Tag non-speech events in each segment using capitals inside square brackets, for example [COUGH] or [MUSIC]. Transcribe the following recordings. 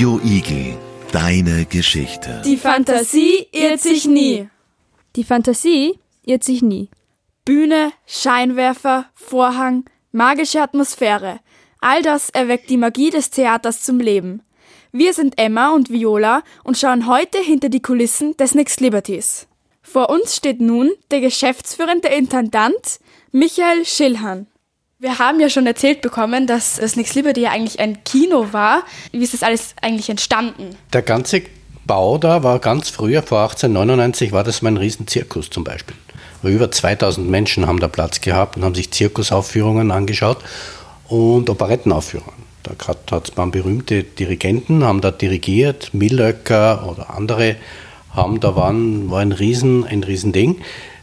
Radio Igel, deine Geschichte. Die Fantasie irrt sich nie. Die Fantasie irrt sich nie. Bühne, Scheinwerfer, Vorhang, magische Atmosphäre. All das erweckt die Magie des Theaters zum Leben. Wir sind Emma und Viola und schauen heute hinter die Kulissen des Next Liberties. Vor uns steht nun der geschäftsführende Intendant Michael Schillhahn. Wir haben ja schon erzählt bekommen, dass das Nix Liberty ja eigentlich ein Kino war. Wie ist das alles eigentlich entstanden? Der ganze Bau da war ganz früher, vor 1899 war das mein Riesenzirkus zum Beispiel. Über 2000 Menschen haben da Platz gehabt und haben sich Zirkusaufführungen angeschaut und Operettenaufführungen. Da hat es man berühmte Dirigenten, haben da dirigiert, Millöcker oder andere haben da waren, war ein Riesen, ein Riesending.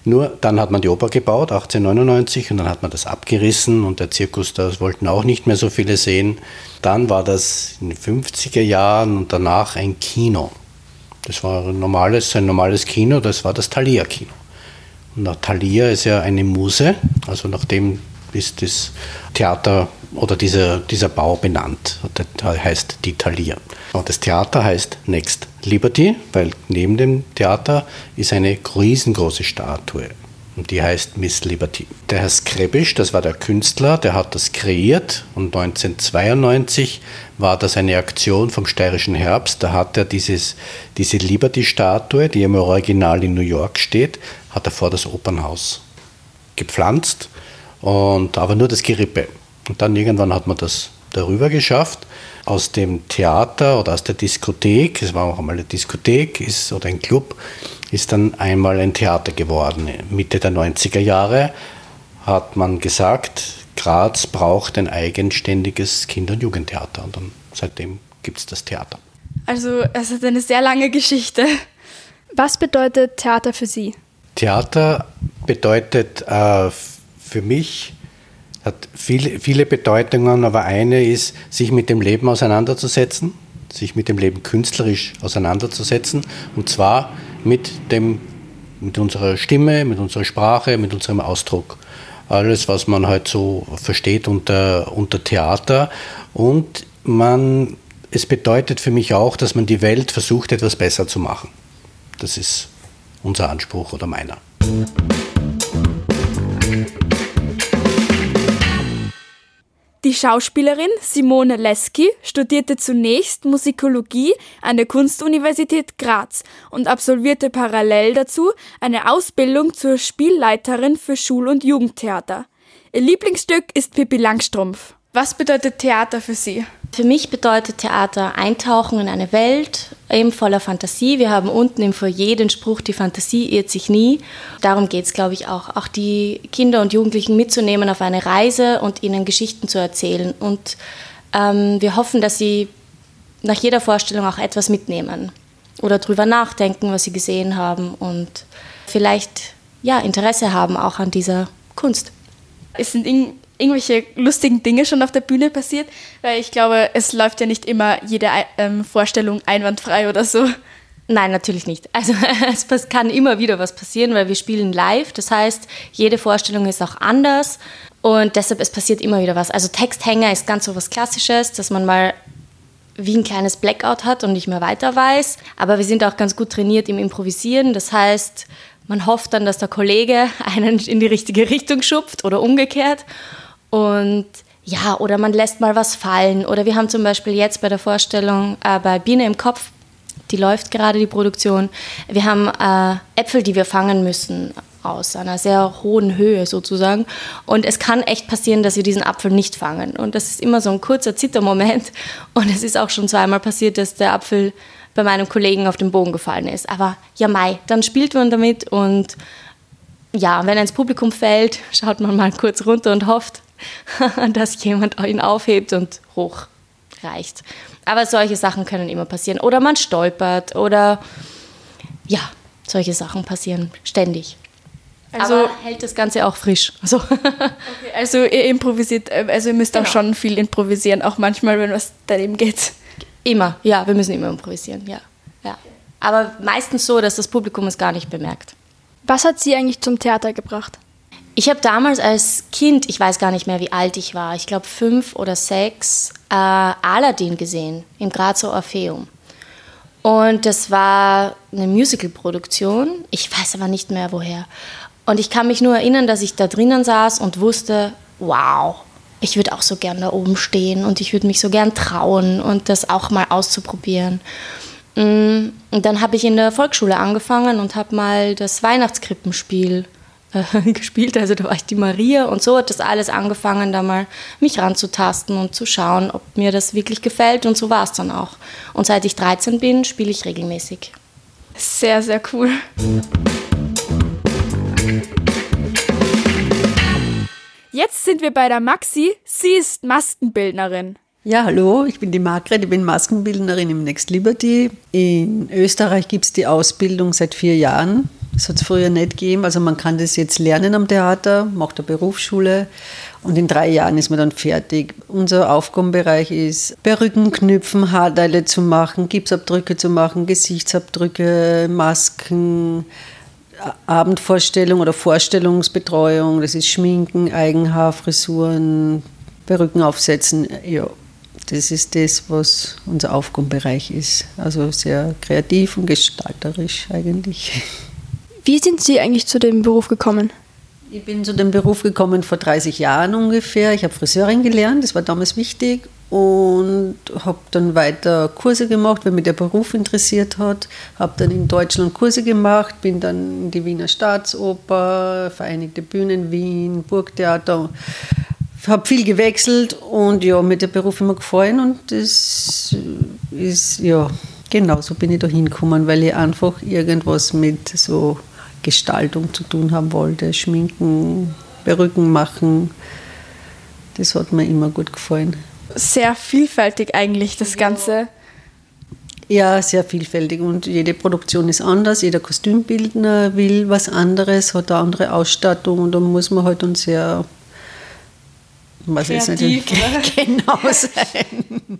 Nur dann hat man die Oper gebaut, 1899, und dann hat man das abgerissen und der Zirkus, das wollten auch nicht mehr so viele sehen. Dann war das in den 50er Jahren und danach ein Kino. Das war ein normales, ein normales Kino, das war das Thalia-Kino. Und Thalia ist ja eine Muse, also nachdem ist das Theater oder dieser, dieser Bau benannt. Der heißt die Thalia. Und das Theater heißt Next Liberty, weil neben dem Theater ist eine riesengroße Statue. Und die heißt Miss Liberty. Der Herr Skrebisch, das war der Künstler, der hat das kreiert. Und 1992 war das eine Aktion vom Steirischen Herbst. Da hat er dieses, diese Liberty-Statue, die im Original in New York steht, hat er vor das Opernhaus gepflanzt. Und, aber nur das Gerippe. Und dann irgendwann hat man das darüber geschafft. Aus dem Theater oder aus der Diskothek, es war auch einmal eine Diskothek ist, oder ein Club, ist dann einmal ein Theater geworden. Mitte der 90er Jahre hat man gesagt, Graz braucht ein eigenständiges Kinder- und Jugendtheater. Und dann seitdem gibt es das Theater. Also es hat eine sehr lange Geschichte. Was bedeutet Theater für Sie? Theater bedeutet äh, für mich hat viele, viele Bedeutungen, aber eine ist, sich mit dem Leben auseinanderzusetzen, sich mit dem Leben künstlerisch auseinanderzusetzen und zwar mit, dem, mit unserer Stimme, mit unserer Sprache, mit unserem Ausdruck. Alles, was man halt so versteht unter, unter Theater. Und man, es bedeutet für mich auch, dass man die Welt versucht, etwas besser zu machen. Das ist unser Anspruch oder meiner. Die Schauspielerin Simone Leski studierte zunächst Musikologie an der Kunstuniversität Graz und absolvierte parallel dazu eine Ausbildung zur Spielleiterin für Schul- und Jugendtheater. Ihr Lieblingsstück ist Pippi Langstrumpf. Was bedeutet Theater für Sie? Für mich bedeutet Theater Eintauchen in eine Welt, eben voller Fantasie. Wir haben unten im Foyer den Spruch, die Fantasie irrt sich nie. Darum geht es, glaube ich, auch. Auch die Kinder und Jugendlichen mitzunehmen auf eine Reise und ihnen Geschichten zu erzählen. Und ähm, wir hoffen, dass sie nach jeder Vorstellung auch etwas mitnehmen oder drüber nachdenken, was sie gesehen haben und vielleicht ja, Interesse haben auch an dieser Kunst. Es sind irgendwelche lustigen Dinge schon auf der Bühne passiert? Weil ich glaube, es läuft ja nicht immer jede ähm, Vorstellung einwandfrei oder so. Nein, natürlich nicht. Also [LAUGHS] es kann immer wieder was passieren, weil wir spielen live. Das heißt, jede Vorstellung ist auch anders und deshalb es passiert immer wieder was. Also Texthänger ist ganz so was Klassisches, dass man mal wie ein kleines Blackout hat und nicht mehr weiter weiß. Aber wir sind auch ganz gut trainiert im Improvisieren. Das heißt, man hofft dann, dass der Kollege [LAUGHS] einen in die richtige Richtung schupft oder umgekehrt. Und ja, oder man lässt mal was fallen. Oder wir haben zum Beispiel jetzt bei der Vorstellung äh, bei Biene im Kopf, die läuft gerade die Produktion, wir haben äh, Äpfel, die wir fangen müssen aus einer sehr hohen Höhe sozusagen. Und es kann echt passieren, dass wir diesen Apfel nicht fangen. Und das ist immer so ein kurzer Zittermoment. [LAUGHS] Und es ist auch schon zweimal passiert, dass der Apfel bei meinem Kollegen auf den Boden gefallen ist. Aber ja, Mai, dann spielt man damit und ja, wenn er ins Publikum fällt, [LAUGHS] schaut man mal kurz runter und hofft, [LAUGHS] dass jemand ihn aufhebt und hochreicht. Aber solche Sachen können immer passieren. Oder man stolpert oder ja, solche Sachen passieren ständig. Also Aber hält das Ganze auch frisch. Also, okay, also ihr improvisiert, äh, also ihr müsst genau. auch schon viel improvisieren, auch manchmal, wenn was daneben geht. Immer, ja, wir müssen immer improvisieren, ja. ja. Aber meistens so, dass das Publikum es gar nicht bemerkt. Was hat Sie eigentlich zum Theater gebracht? Ich habe damals als Kind, ich weiß gar nicht mehr, wie alt ich war, ich glaube fünf oder sechs, äh, Aladdin gesehen im Grazer Orpheum. Und das war eine Musical-Produktion. Ich weiß aber nicht mehr woher. Und ich kann mich nur erinnern, dass ich da drinnen saß und wusste, wow, ich würde auch so gern da oben stehen und ich würde mich so gern trauen und das auch mal auszuprobieren. Mm, und dann habe ich in der Volksschule angefangen und habe mal das Weihnachtskrippenspiel äh, [LAUGHS] gespielt. Also da war ich die Maria und so hat das alles angefangen, da mal mich ranzutasten und zu schauen, ob mir das wirklich gefällt. Und so war es dann auch. Und seit ich 13 bin, spiele ich regelmäßig. Sehr, sehr cool. Jetzt sind wir bei der Maxi. Sie ist Maskenbildnerin. Ja, hallo, ich bin die Margret, ich bin Maskenbildnerin im Next Liberty. In Österreich gibt es die Ausbildung seit vier Jahren. Das hat es früher nicht gegeben. Also man kann das jetzt lernen am Theater, macht eine Berufsschule und in drei Jahren ist man dann fertig. Unser Aufgabenbereich ist Perücken knüpfen, Haarteile zu machen, Gipsabdrücke zu machen, Gesichtsabdrücke, Masken, Abendvorstellung oder Vorstellungsbetreuung, das ist Schminken, Eigenhaarfrisuren, Perücken aufsetzen. Ja, das ist das, was unser Aufgabenbereich ist. Also sehr kreativ und gestalterisch eigentlich. [LAUGHS] Wie sind Sie eigentlich zu dem Beruf gekommen? Ich bin zu dem Beruf gekommen vor 30 Jahren ungefähr. Ich habe Friseurin gelernt, das war damals wichtig und habe dann weiter Kurse gemacht, weil mich der Beruf interessiert hat. Habe dann in Deutschland Kurse gemacht, bin dann in die Wiener Staatsoper, Vereinigte Bühnen Wien, Burgtheater. Habe viel gewechselt und ja, mir der Beruf immer gefallen und das ist, ja, genau so bin ich da hingekommen, weil ich einfach irgendwas mit so Gestaltung zu tun haben wollte, Schminken, Perücken machen. Das hat mir immer gut gefallen sehr vielfältig eigentlich, das Ganze. Ja, sehr vielfältig und jede Produktion ist anders. Jeder Kostümbildner will was anderes, hat eine andere Ausstattung und da muss man halt dann sehr was Kreativ, [LAUGHS] jetzt nicht, genau sein.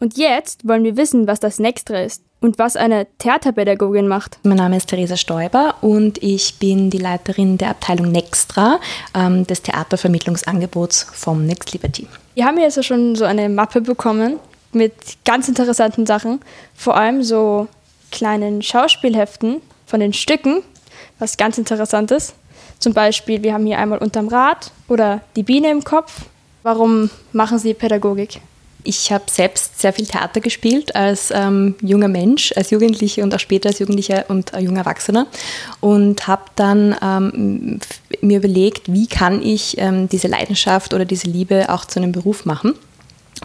Und jetzt wollen wir wissen, was das Nextra ist und was eine Theaterpädagogin macht. Mein Name ist Theresa Stoiber und ich bin die Leiterin der Abteilung Nextra ähm, des Theatervermittlungsangebots vom Next Liberty. Wir haben jetzt ja schon so eine Mappe bekommen mit ganz interessanten Sachen, vor allem so kleinen Schauspielheften von den Stücken, was ganz interessant ist. Zum Beispiel, wir haben hier einmal unterm Rad oder die Biene im Kopf. Warum machen Sie Pädagogik? Ich habe selbst sehr viel Theater gespielt als ähm, junger Mensch, als Jugendliche und auch später als Jugendlicher und äh, junger Erwachsener und habe dann ähm, mir überlegt, wie kann ich ähm, diese Leidenschaft oder diese Liebe auch zu einem Beruf machen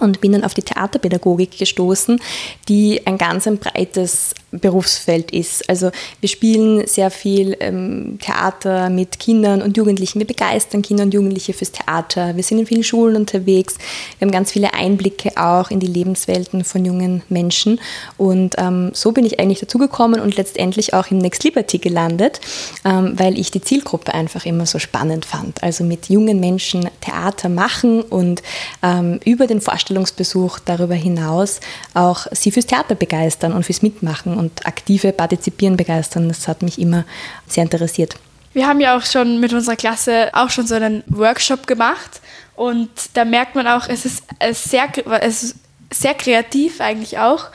und bin dann auf die Theaterpädagogik gestoßen, die ein ganz ein breites Berufsfeld ist. Also wir spielen sehr viel ähm, Theater mit Kindern und Jugendlichen. Wir begeistern Kinder und Jugendliche fürs Theater. Wir sind in vielen Schulen unterwegs. Wir haben ganz viele Einblicke auch in die Lebenswelten von jungen Menschen. Und ähm, so bin ich eigentlich dazugekommen und letztendlich auch im Next Liberty gelandet, ähm, weil ich die Zielgruppe einfach immer so spannend fand. Also mit jungen Menschen Theater machen und ähm, über den Vorstellungsbesuch darüber hinaus auch sie fürs Theater begeistern und fürs Mitmachen und aktive Partizipieren begeistern. Das hat mich immer sehr interessiert. Wir haben ja auch schon mit unserer Klasse auch schon so einen Workshop gemacht und da merkt man auch, es ist sehr, es ist sehr kreativ eigentlich auch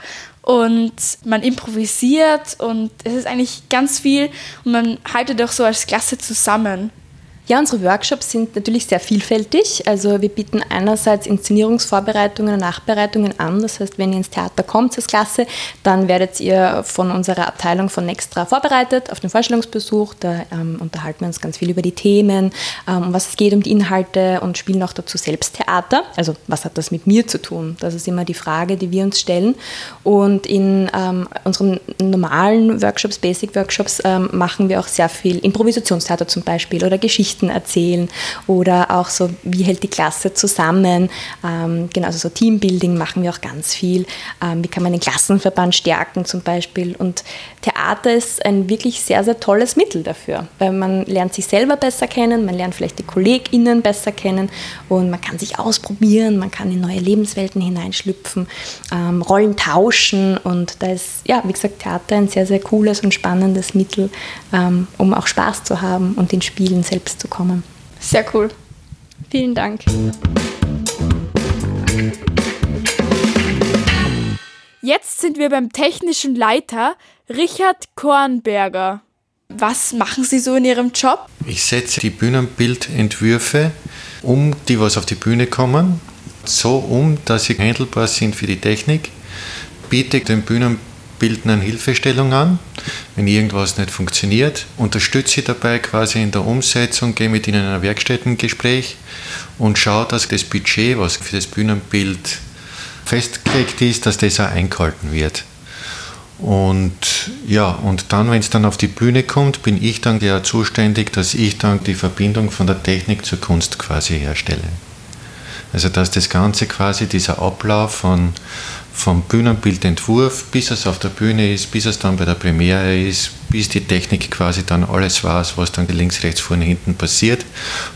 und man improvisiert und es ist eigentlich ganz viel und man haltet auch so als Klasse zusammen. Ja, unsere Workshops sind natürlich sehr vielfältig. Also wir bieten einerseits Inszenierungsvorbereitungen und Nachbereitungen an. Das heißt, wenn ihr ins Theater kommt als Klasse, dann werdet ihr von unserer Abteilung von Nextra vorbereitet auf den Vorstellungsbesuch. Da ähm, unterhalten wir uns ganz viel über die Themen, ähm, um was es geht, um die Inhalte und spielen auch dazu selbst Theater. Also was hat das mit mir zu tun? Das ist immer die Frage, die wir uns stellen. Und in ähm, unseren normalen Workshops, Basic Workshops, ähm, machen wir auch sehr viel Improvisationstheater zum Beispiel oder Geschichten Geschichten erzählen oder auch so, wie hält die Klasse zusammen. Ähm, genau, also so Teambuilding machen wir auch ganz viel. Ähm, wie kann man den Klassenverband stärken zum Beispiel. Und Theater ist ein wirklich sehr, sehr tolles Mittel dafür, weil man lernt sich selber besser kennen, man lernt vielleicht die KollegInnen besser kennen und man kann sich ausprobieren, man kann in neue Lebenswelten hineinschlüpfen, ähm, Rollen tauschen und da ist, ja, wie gesagt, Theater ein sehr, sehr cooles und spannendes Mittel, ähm, um auch Spaß zu haben und in Spielen selbst zu kommen. Sehr cool. Vielen Dank. Jetzt sind wir beim technischen Leiter Richard Kornberger. Was machen Sie so in Ihrem Job? Ich setze die Bühnenbildentwürfe um, die was auf die Bühne kommen, so um, dass sie handelbar sind für die Technik, biete den Bühnenbildnern Hilfestellung an, wenn irgendwas nicht funktioniert, unterstütze sie dabei quasi in der Umsetzung, gehe mit ihnen in ein Werkstättengespräch und schaue, dass das Budget, was für das Bühnenbild festgelegt ist, dass das auch eingehalten wird. Und ja, und dann, wenn es dann auf die Bühne kommt, bin ich dann ja zuständig, dass ich dann die Verbindung von der Technik zur Kunst quasi herstelle. Also dass das Ganze quasi, dieser Ablauf von, vom Bühnenbildentwurf, bis es auf der Bühne ist, bis es dann bei der Premiere ist, bis die Technik quasi dann alles weiß, was dann links, rechts, vorne, hinten passiert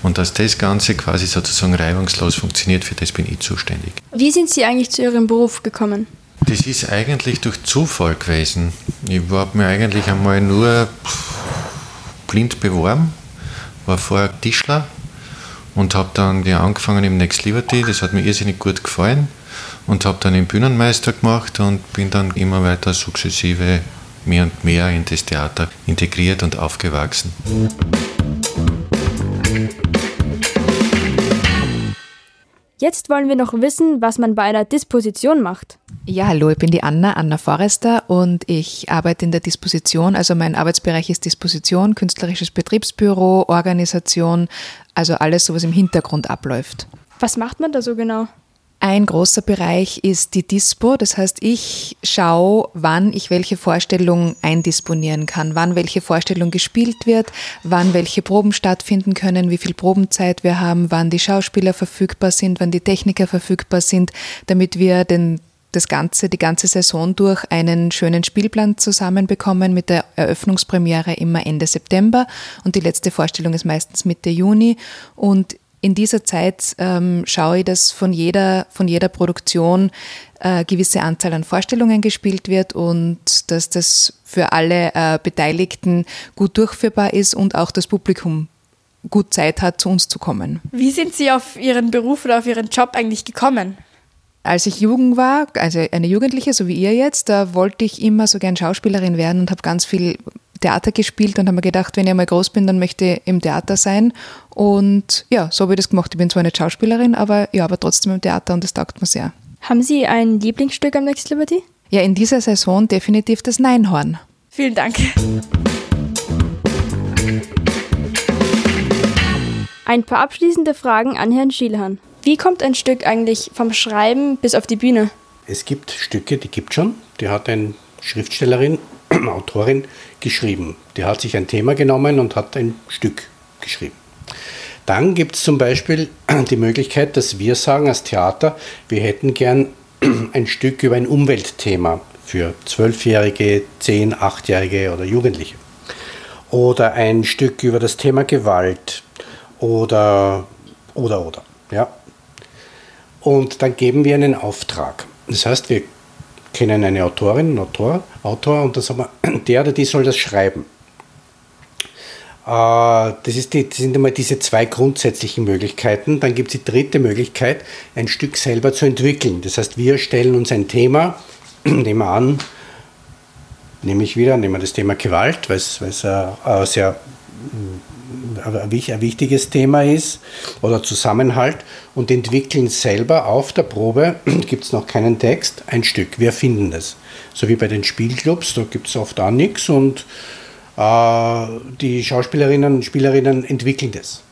und dass das Ganze quasi sozusagen reibungslos funktioniert, für das bin ich zuständig. Wie sind Sie eigentlich zu Ihrem Beruf gekommen? Das ist eigentlich durch Zufall gewesen. Ich habe mir eigentlich einmal nur blind beworben, war vorher Tischler und habe dann angefangen im Next Liberty, das hat mir irrsinnig gut gefallen und habe dann den Bühnenmeister gemacht und bin dann immer weiter sukzessive mehr und mehr in das Theater integriert und aufgewachsen. Jetzt wollen wir noch wissen, was man bei einer Disposition macht. Ja, hallo, ich bin die Anna, Anna Forrester und ich arbeite in der Disposition. Also mein Arbeitsbereich ist Disposition, künstlerisches Betriebsbüro, Organisation, also alles, so was im Hintergrund abläuft. Was macht man da so genau? Ein großer Bereich ist die Dispo, das heißt, ich schaue, wann ich welche Vorstellung eindisponieren kann, wann welche Vorstellung gespielt wird, wann welche Proben stattfinden können, wie viel Probenzeit wir haben, wann die Schauspieler verfügbar sind, wann die Techniker verfügbar sind, damit wir den das ganze, die ganze Saison durch einen schönen Spielplan zusammenbekommen mit der Eröffnungspremiere immer Ende September. Und die letzte Vorstellung ist meistens Mitte Juni. Und in dieser Zeit ähm, schaue ich, dass von jeder, von jeder Produktion äh, gewisse Anzahl an Vorstellungen gespielt wird und dass das für alle äh, Beteiligten gut durchführbar ist und auch das Publikum gut Zeit hat, zu uns zu kommen. Wie sind Sie auf Ihren Beruf oder auf Ihren Job eigentlich gekommen? Als ich Jugend war, also eine Jugendliche, so wie ihr jetzt, da wollte ich immer so gern Schauspielerin werden und habe ganz viel Theater gespielt und habe mir gedacht, wenn ich mal groß bin, dann möchte ich im Theater sein. Und ja, so habe ich das gemacht. Ich bin zwar nicht Schauspielerin, aber ja, aber trotzdem im Theater und das taugt mir sehr. Haben Sie ein Lieblingsstück am Next Liberty? Ja, in dieser Saison definitiv das Neinhorn. Vielen Dank. Ein paar abschließende Fragen an Herrn Schielhahn. Wie kommt ein Stück eigentlich vom Schreiben bis auf die Bühne? Es gibt Stücke, die gibt schon. Die hat eine Schriftstellerin, [CLEARS THROAT] Autorin geschrieben. Die hat sich ein Thema genommen und hat ein Stück geschrieben. Dann gibt es zum Beispiel [CLEARS THROAT] die Möglichkeit, dass wir sagen als Theater, wir hätten gern [CLEARS THROAT] ein Stück über ein Umweltthema für Zwölfjährige, Zehn-, Achtjährige oder Jugendliche. Oder ein Stück über das Thema Gewalt oder, oder, oder. Ja. Und dann geben wir einen Auftrag. Das heißt, wir kennen eine Autorin, einen Autor, Autor und dann sagen wir, [CLEARS THROAT] der oder die soll das schreiben. Äh, das, ist die, das sind einmal diese zwei grundsätzlichen Möglichkeiten. Dann gibt es die dritte Möglichkeit, ein Stück selber zu entwickeln. Das heißt, wir stellen uns ein Thema, [CLEARS THROAT] nehmen wir an, nehme ich wieder, nehmen wir das Thema Gewalt, weil es ein sehr ein wichtiges Thema ist oder Zusammenhalt und entwickeln selber auf der Probe, [CLEARS THROAT] gibt es noch keinen Text, ein Stück. Wir finden das. So wie bei den Spielclubs, da gibt es oft auch nichts und äh, die Schauspielerinnen und Spielerinnen entwickeln das.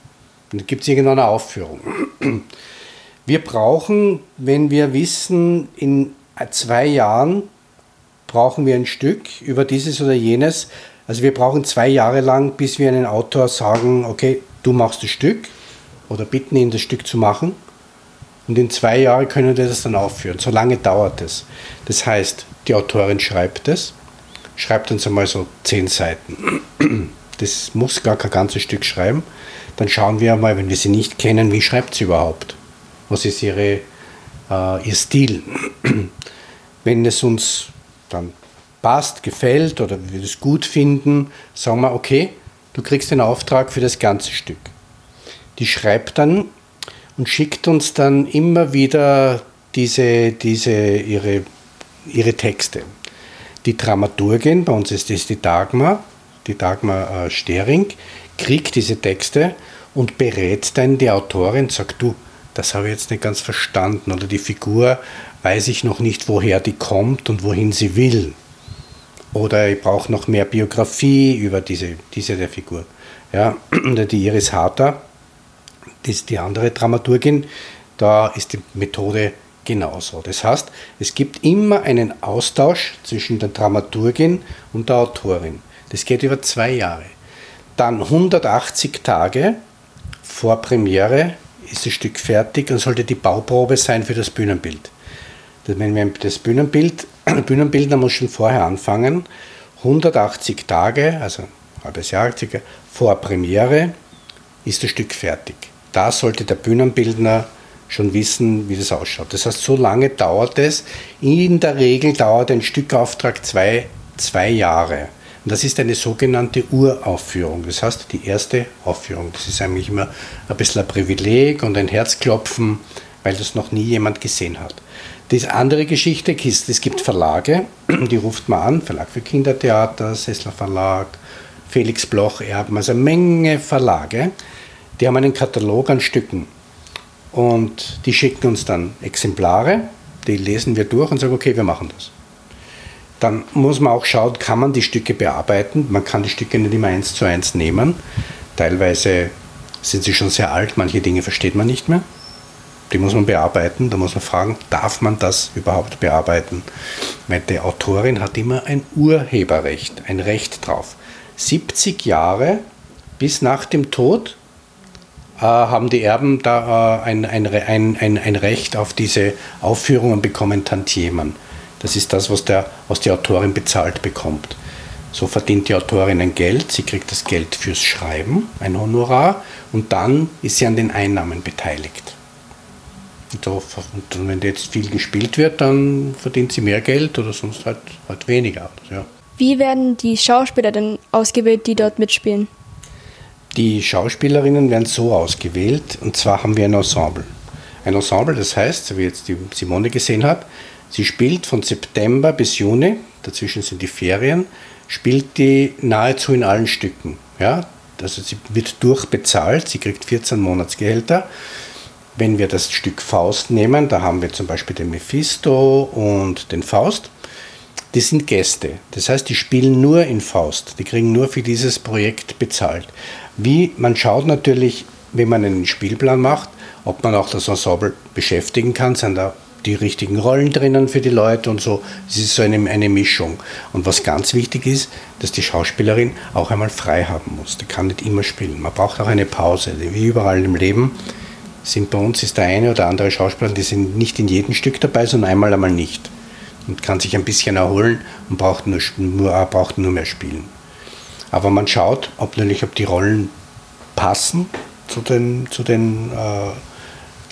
Dann gibt es irgendeine Aufführung. [CLEARS THROAT] Wir brauchen, wenn wir wissen, in zwei Jahren brauchen wir ein Stück über dieses oder jenes, also wir brauchen zwei Jahre lang, bis wir einen Autor sagen, okay, du machst das Stück oder bitten ihn, das Stück zu machen und in zwei Jahren können wir das dann aufführen. So lange dauert es. Das heißt, die Autorin schreibt es, schreibt uns einmal so zehn Seiten. Das muss gar kein ganzes Stück schreiben. Dann schauen wir einmal, wenn wir sie nicht kennen, wie schreibt sie überhaupt? Was ist ihre, äh, ihr Stil? Wenn es uns dann passt, gefällt oder wir es gut finden, sagen wir, okay, du kriegst den Auftrag für das ganze Stück. Die schreibt dann und schickt uns dann immer wieder diese, diese ihre, ihre Texte. Die Dramaturgin, bei uns ist das die Dagmar, die Dagmar äh, Stering, kriegt diese Texte und berät dann die Autorin, sagt du, das habe ich jetzt nicht ganz verstanden oder die Figur weiß ich noch nicht, woher die kommt und wohin sie will. Oder ich brauche noch mehr Biografie über diese, diese der Figur. Ja, [CLEARS THROAT] die Iris Harter, das ist die andere Dramaturgin, da ist die Methode genauso. Das heißt, es gibt immer einen Austausch zwischen der Dramaturgin und der Autorin. Das geht über zwei Jahre. Dann 180 Tage vor Premiere ist das Stück fertig und sollte die Bauprobe sein für das Bühnenbild. Wenn wir das Bühnenbild, Bühnenbildner muss schon vorher anfangen, 180 Tage, also ein halbes Jahr vor Premiere, ist das Stück fertig. Da sollte der Bühnenbildner schon wissen, wie das ausschaut. Das heißt, so lange dauert es. In der Regel dauert ein Stückauftrag zwei, zwei Jahre. Und das ist eine sogenannte Uraufführung. Das heißt, die erste Aufführung. Das ist eigentlich immer ein bisschen ein Privileg und ein Herzklopfen, weil das noch nie jemand gesehen hat. Die andere Geschichte ist, es gibt Verlage, [CLEARS THROAT] die ruft man an, Verlag für Kindertheater, Sessler Verlag, Felix Bloch, Erben, also eine Menge Verlage, die haben einen Katalog an Stücken. Und die schicken uns dann Exemplare, die lesen wir durch und sagen, okay, wir machen das. Dann muss man auch schauen, kann man die Stücke bearbeiten. Man kann die Stücke nicht immer eins zu eins nehmen. Teilweise sind sie schon sehr alt, manche Dinge versteht man nicht mehr die muss man bearbeiten. Da muss man fragen, darf man das überhaupt bearbeiten? Die Autorin hat immer ein Urheberrecht, ein Recht drauf. 70 Jahre bis nach dem Tod äh, haben die Erben da äh, ein, ein, ein, ein, ein Recht auf diese Aufführungen bekommen Tantiemen. Das ist das, was, der, was die Autorin bezahlt bekommt. So verdient die Autorin ein Geld, sie kriegt das Geld fürs Schreiben, ein Honorar, und dann ist sie an den Einnahmen beteiligt. Und, wenn jetzt viel gespielt wird, dann verdient sie mehr Geld oder sonst halt, halt weniger. Ja. Wie werden die Schauspieler denn ausgewählt, die dort mitspielen? Die Schauspielerinnen werden so ausgewählt, und zwar haben wir ein Ensemble. Ein Ensemble, das heißt, so wie jetzt die Simone gesehen hat, sie spielt von September bis Juni, dazwischen sind die Ferien, spielt die nahezu in allen Stücken. Ja? Also sie wird durchbezahlt, sie kriegt 14 Monatsgehälter wenn wir das Stück Faust nehmen, da haben wir zum Beispiel den Mephisto und den Faust, die sind Gäste. Das heißt, die spielen nur in Faust. Die kriegen nur für dieses Projekt bezahlt. Wie man schaut natürlich, wenn man einen Spielplan macht, ob man auch das Ensemble beschäftigen kann, sind da die richtigen Rollen drinnen für die Leute und so. Es ist so eine, eine Mischung. Und was ganz wichtig ist, dass die Schauspielerin auch einmal frei haben muss. Die kann nicht immer spielen. Man braucht auch eine Pause, wie überall im Leben sind bei uns ist der eine oder andere Schauspieler, die sind nicht in jedem Stück dabei, sondern einmal einmal nicht. Und kann sich ein bisschen erholen und braucht nur, nur, äh, braucht nur mehr spielen. Aber man schaut, ob natürlich, ob die Rollen passen zu den, zu den, äh,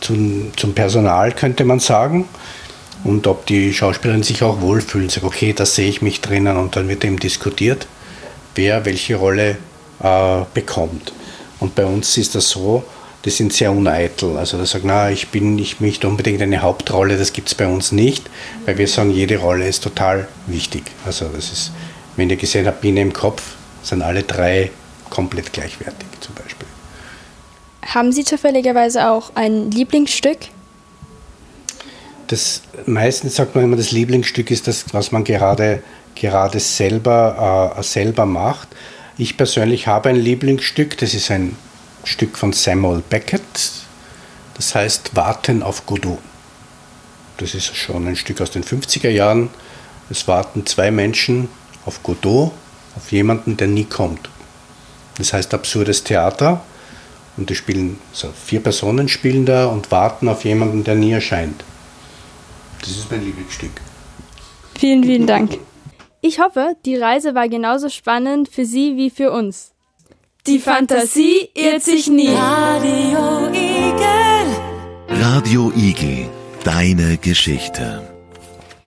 zum, zum Personal, könnte man sagen. Und ob die Schauspielerin sich auch wohlfühlen, sagt, okay, da sehe ich mich drinnen und dann wird eben diskutiert, wer welche Rolle äh, bekommt. Und bei uns ist das so, die sind sehr uneitel. Also da sagt, na, ich bin, ich möchte unbedingt eine Hauptrolle, das gibt es bei uns nicht, weil wir sagen, jede Rolle ist total wichtig. Also das ist, wenn ihr gesehen habt, Biene im Kopf, sind alle drei komplett gleichwertig zum Beispiel. Haben Sie zufälligerweise auch ein Lieblingsstück? Das meistens sagt man immer, das Lieblingsstück ist das, was man gerade, gerade selber, äh, selber macht. Ich persönlich habe ein Lieblingsstück, das ist ein Stück von Samuel Beckett, das heißt Warten auf Godot. Das ist schon ein Stück aus den 50er Jahren. Es warten zwei Menschen auf Godot, auf jemanden, der nie kommt. Das heißt absurdes Theater und die spielen, so vier Personen spielen da und warten auf jemanden, der nie erscheint. Das ist mein Lieblingsstück. Vielen, vielen Dank. Ich hoffe, die Reise war genauso spannend für Sie wie für uns. Die Fantasie irrt sich nie. Radio Igel. Radio Igel. Deine Geschichte.